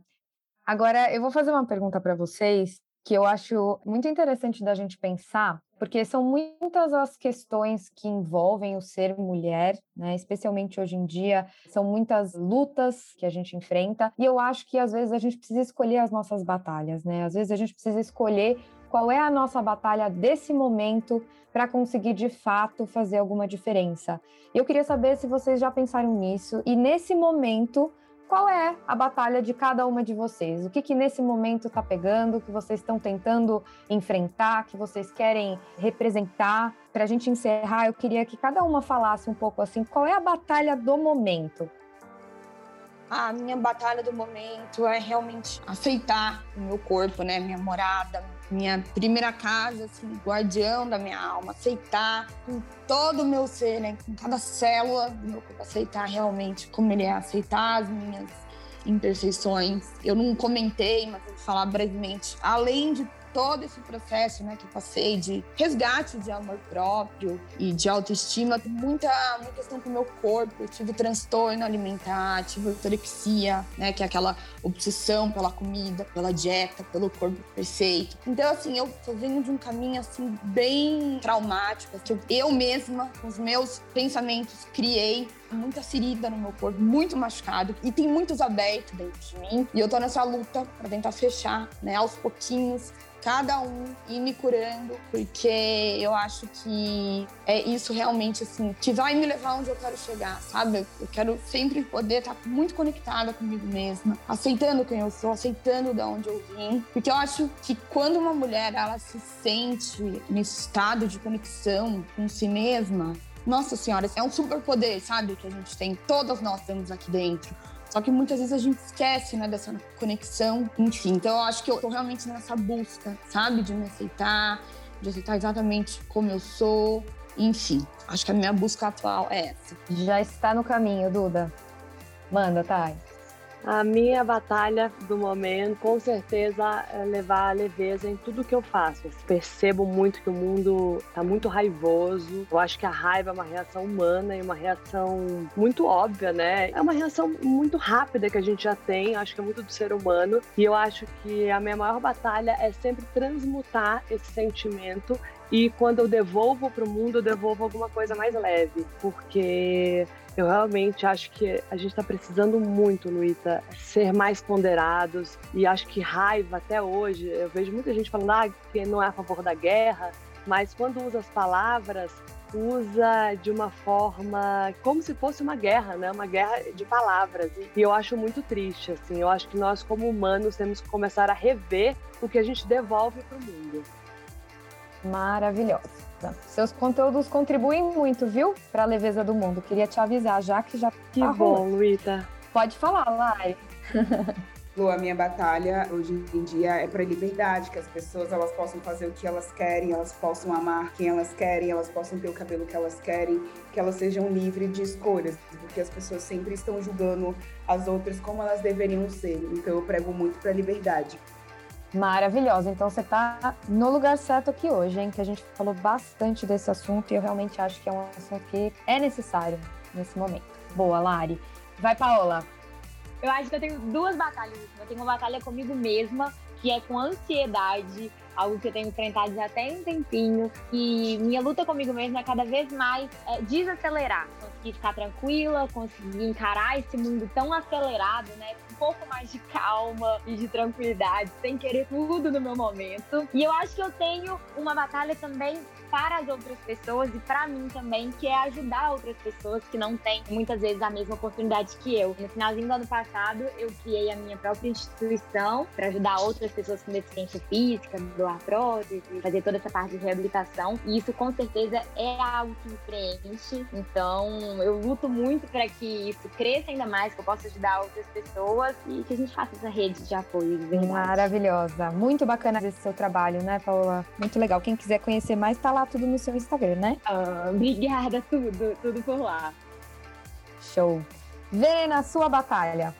Agora eu vou fazer uma pergunta para vocês que eu acho muito interessante da gente pensar, porque são muitas as questões que envolvem o ser mulher, né? Especialmente hoje em dia, são muitas lutas que a gente enfrenta, e eu acho que às vezes a gente precisa escolher as nossas batalhas, né? Às vezes a gente precisa escolher qual é a nossa batalha desse momento para conseguir de fato fazer alguma diferença. Eu queria saber se vocês já pensaram nisso e nesse momento qual é a batalha de cada uma de vocês? O que, que nesse momento está pegando, que vocês estão tentando enfrentar, que vocês querem representar? Para a gente encerrar, eu queria que cada uma falasse um pouco assim, qual é a batalha do momento? A minha batalha do momento é realmente aceitar o meu corpo, né? Minha morada, minha primeira casa, assim, guardião da minha alma, aceitar com todo o meu ser, né? Com cada célula do meu corpo, aceitar realmente como ele é, aceitar as minhas imperfeições. Eu não comentei, mas vou falar brevemente. Além de todo esse processo né, que passei de resgate de amor próprio e de autoestima, muita, muita questão com o meu corpo. Eu tive transtorno alimentar, tive ortorexia, né, que é aquela obsessão pela comida, pela dieta, pelo corpo perfeito. Então, assim, eu tô vindo de um caminho, assim, bem traumático, que eu mesma, com os meus pensamentos, criei muita ferida no meu corpo, muito machucado e tem muitos abertos dentro de mim. E eu tô nessa luta para tentar fechar, né, aos pouquinhos, cada um ir me curando, porque eu acho que é isso realmente, assim, que vai me levar onde eu quero chegar, sabe? Eu quero sempre poder estar muito conectada comigo mesma, aceitando quem eu sou, aceitando de onde eu vim, porque eu acho que quando uma mulher, ela se sente nesse estado de conexão com si mesma, nossa senhora, é um superpoder, sabe? Que a gente tem, todas nós temos aqui dentro. Só que muitas vezes a gente esquece, né, dessa conexão, enfim. Então eu acho que eu tô realmente nessa busca, sabe? De me aceitar, de aceitar exatamente como eu sou. Enfim, acho que a minha busca atual é essa. Já está no caminho, Duda. Manda, Thay. A minha batalha do momento, com certeza, é levar a leveza em tudo que eu faço. Percebo muito que o mundo está muito raivoso. Eu acho que a raiva é uma reação humana e uma reação muito óbvia, né? É uma reação muito rápida que a gente já tem, acho que é muito do ser humano. E eu acho que a minha maior batalha é sempre transmutar esse sentimento e quando eu devolvo para o mundo, eu devolvo alguma coisa mais leve, porque eu realmente acho que a gente está precisando muito, Luíta, ser mais ponderados. E acho que raiva, até hoje, eu vejo muita gente falando ah, que não é a favor da guerra, mas quando usa as palavras, usa de uma forma como se fosse uma guerra, né? Uma guerra de palavras. E eu acho muito triste, assim. Eu acho que nós, como humanos, temos que começar a rever o que a gente devolve para o mundo. Maravilhosa. Seus conteúdos contribuem muito, viu? Para a leveza do mundo. Queria te avisar já que já Que tá bom, Luíta. Pode falar, Lai. Lu, a minha batalha hoje em dia é para liberdade, que as pessoas elas possam fazer o que elas querem, elas possam amar quem elas querem, elas possam ter o cabelo que elas querem, que elas sejam livres de escolhas, porque as pessoas sempre estão julgando as outras como elas deveriam ser. Então eu prego muito para liberdade. Maravilhosa. Então você está no lugar certo aqui hoje, hein? Que a gente falou bastante desse assunto e eu realmente acho que é um assunto que é necessário nesse momento. Boa, Lari. Vai, Paola. Eu acho que eu tenho duas batalhas. Eu tenho uma batalha comigo mesma, que é com ansiedade, algo que eu tenho enfrentado já tem um tempinho. E minha luta comigo mesma é cada vez mais é, desacelerar, conseguir ficar tranquila, conseguir encarar esse mundo tão acelerado, né? um pouco mais de calma e de tranquilidade, sem querer tudo no meu momento. E eu acho que eu tenho uma batalha também para as outras pessoas e para mim também, que é ajudar outras pessoas que não têm muitas vezes a mesma oportunidade que eu. No finalzinho do ano passado, eu criei a minha própria instituição para ajudar outras pessoas com deficiência física, doar prótese, fazer toda essa parte de reabilitação. E isso com certeza é algo que me preenche. Então, eu luto muito para que isso cresça ainda mais, que eu possa ajudar outras pessoas e que a gente faça essa rede de apoio de verdade. Maravilhosa. Muito bacana esse seu trabalho, né, Paula? Muito legal. Quem quiser conhecer mais, tá lá tudo no seu Instagram, né? Ah, obrigada, tudo, tudo por lá. Show. Verena, sua batalha.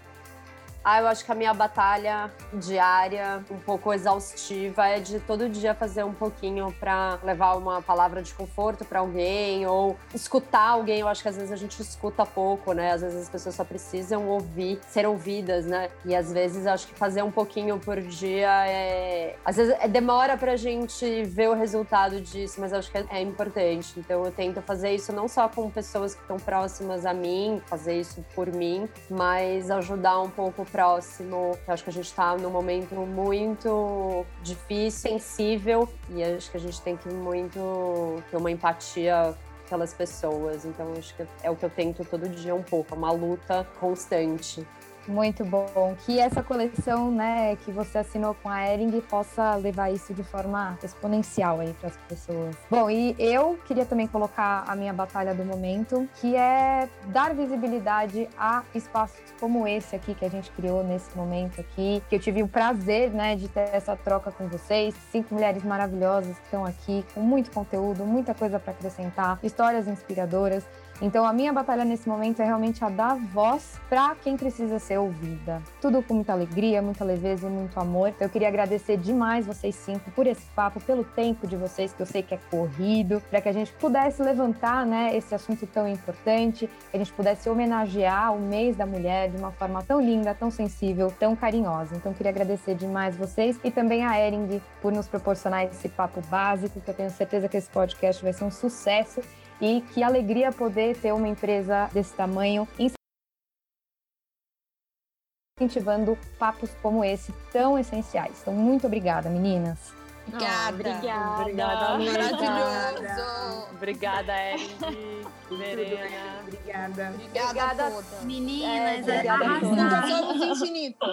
Ah, eu acho que a minha batalha diária, um pouco exaustiva, é de todo dia fazer um pouquinho para levar uma palavra de conforto para alguém ou escutar alguém. Eu acho que às vezes a gente escuta pouco, né? Às vezes as pessoas só precisam ouvir, ser ouvidas, né? E às vezes acho que fazer um pouquinho por dia é. Às vezes é, demora pra gente ver o resultado disso, mas acho que é, é importante. Então eu tento fazer isso não só com pessoas que estão próximas a mim, fazer isso por mim, mas ajudar um pouco próximo. Eu acho que a gente está num momento muito difícil, sensível, e acho que a gente tem que muito ter uma empatia pelas pessoas. Então, acho que é o que eu tento todo dia um pouco, é uma luta constante. Muito bom. Que essa coleção, né, que você assinou com a Ering possa levar isso de forma exponencial aí para as pessoas. Bom, e eu queria também colocar a minha batalha do momento, que é dar visibilidade a espaços como esse aqui que a gente criou nesse momento aqui, que eu tive o prazer, né, de ter essa troca com vocês, cinco mulheres maravilhosas que estão aqui com muito conteúdo, muita coisa para acrescentar, histórias inspiradoras. Então, a minha batalha nesse momento é realmente a dar voz para quem precisa ser ouvida. Tudo com muita alegria, muita leveza e muito amor. Eu queria agradecer demais vocês cinco por esse papo, pelo tempo de vocês, que eu sei que é corrido, para que a gente pudesse levantar né, esse assunto tão importante, que a gente pudesse homenagear o mês da mulher de uma forma tão linda, tão sensível, tão carinhosa. Então, queria agradecer demais vocês e também a Ering por nos proporcionar esse papo básico, que eu tenho certeza que esse podcast vai ser um sucesso e que alegria poder ter uma empresa desse tamanho incentivando papos como esse tão essenciais. Então, muito obrigada, meninas. Obrigada. obrigada. Obrigada, Maravilhoso. Obrigada, Verena. Obrigada. Obrigada, Obrigada. a todas. Meninas, É, obrigada, arrasaram. Nunca somos infinito.